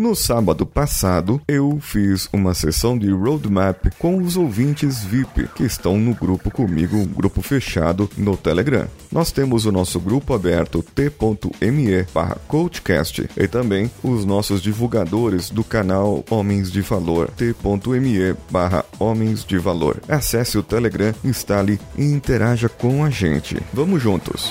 No sábado passado, eu fiz uma sessão de roadmap com os ouvintes VIP que estão no grupo comigo, um grupo fechado no Telegram. Nós temos o nosso grupo aberto t.me barra coachcast e também os nossos divulgadores do canal Homens de Valor, t.me barra Homens de Valor. Acesse o Telegram, instale e interaja com a gente. Vamos juntos!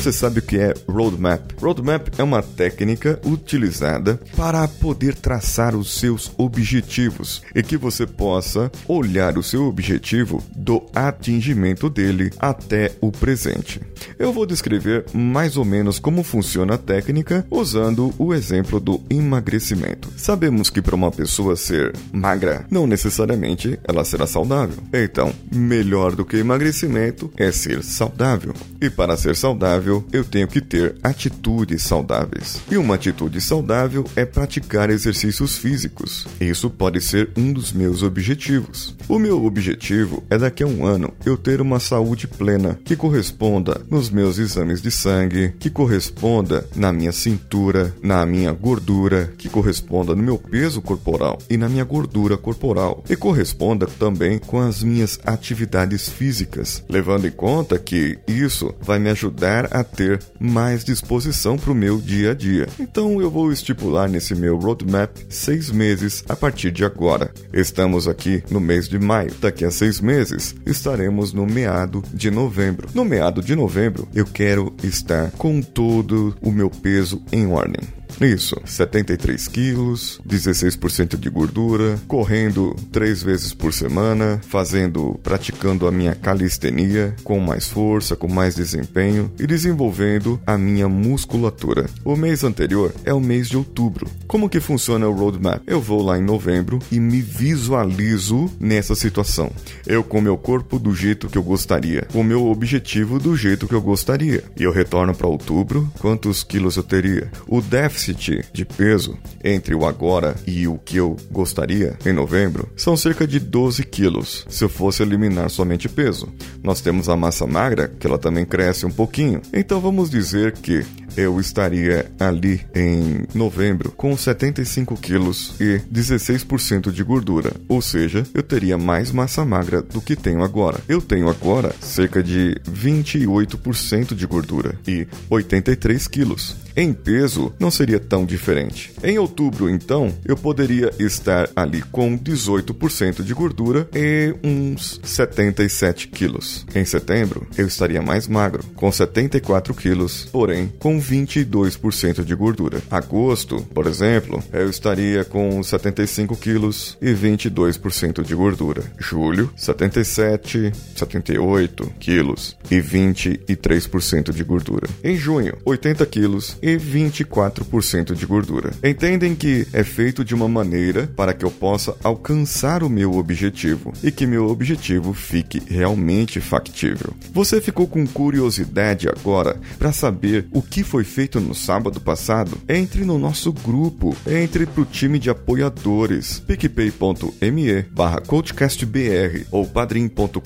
Você sabe o que é roadmap? Roadmap é uma técnica utilizada para poder traçar os seus objetivos e que você possa olhar o seu objetivo do atingimento dele até o presente. Eu vou descrever mais ou menos como funciona a técnica usando o exemplo do emagrecimento. Sabemos que para uma pessoa ser magra, não necessariamente ela será saudável. Então, melhor do que emagrecimento é ser saudável. E para ser saudável, eu tenho que ter atitudes saudáveis. E uma atitude saudável é praticar exercícios físicos. Isso pode ser um dos meus objetivos. O meu objetivo é daqui a um ano eu ter uma saúde plena que corresponda nos meus exames de sangue, que corresponda na minha cintura, na minha gordura, que corresponda no meu peso corporal e na minha gordura corporal e corresponda também com as minhas atividades físicas, levando em conta que isso vai me ajudar a a ter mais disposição para o meu dia a dia. Então eu vou estipular nesse meu roadmap seis meses a partir de agora. Estamos aqui no mês de maio. Daqui a seis meses estaremos no meado de novembro. No meado de novembro eu quero estar com todo o meu peso em ordem. Isso, 73 quilos, 16% de gordura, correndo três vezes por semana, fazendo, praticando a minha calistenia com mais força, com mais desempenho e desenvolvendo a minha musculatura. O mês anterior é o mês de outubro. Como que funciona o roadmap? Eu vou lá em novembro e me visualizo nessa situação. Eu com meu corpo do jeito que eu gostaria, com meu objetivo do jeito que eu gostaria. E eu retorno para outubro, quantos quilos eu teria? O déficit déficit de peso entre o agora e o que eu gostaria em novembro são cerca de 12 quilos, se eu fosse eliminar somente peso. Nós temos a massa magra, que ela também cresce um pouquinho. Então vamos dizer que eu estaria ali em novembro com 75 quilos e 16% de gordura, ou seja, eu teria mais massa magra do que tenho agora. Eu tenho agora cerca de 28% de gordura e 83 quilos. Em peso, não seria tão diferente. Em outubro, então, eu poderia estar ali com 18% de gordura e uns 77 quilos. Em setembro, eu estaria mais magro, com 74 quilos, porém com 22% de gordura. Agosto, por exemplo, eu estaria com 75 quilos e 22% de gordura. Julho, 77, 78 quilos e 23% de gordura. Em junho, 80 quilos e 24% de gordura. Entendem que é feito de uma maneira para que eu possa alcançar o meu objetivo e que meu objetivo fique realmente factível. Você ficou com curiosidade agora para saber o que foi feito no sábado passado? Entre no nosso grupo, entre pro time de apoiadores picpay.me barra coachcastbr ou padrim.com.br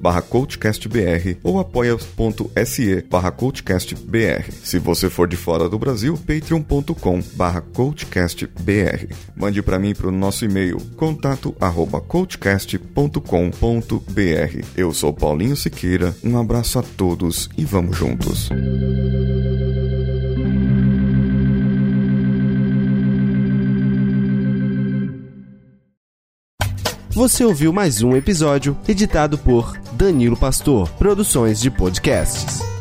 barra coachcastbr ou apoia.se barra coachcastbr. Se você for de fora do Brasil, patreon.com barra coachcastbr. Mande para mim para o nosso e-mail contato arroba coachcast.com.br. Eu sou Paulinho Siqueira, um abraço a todos e vamos juntos. Você ouviu mais um episódio editado por Danilo Pastor, Produções de Podcasts.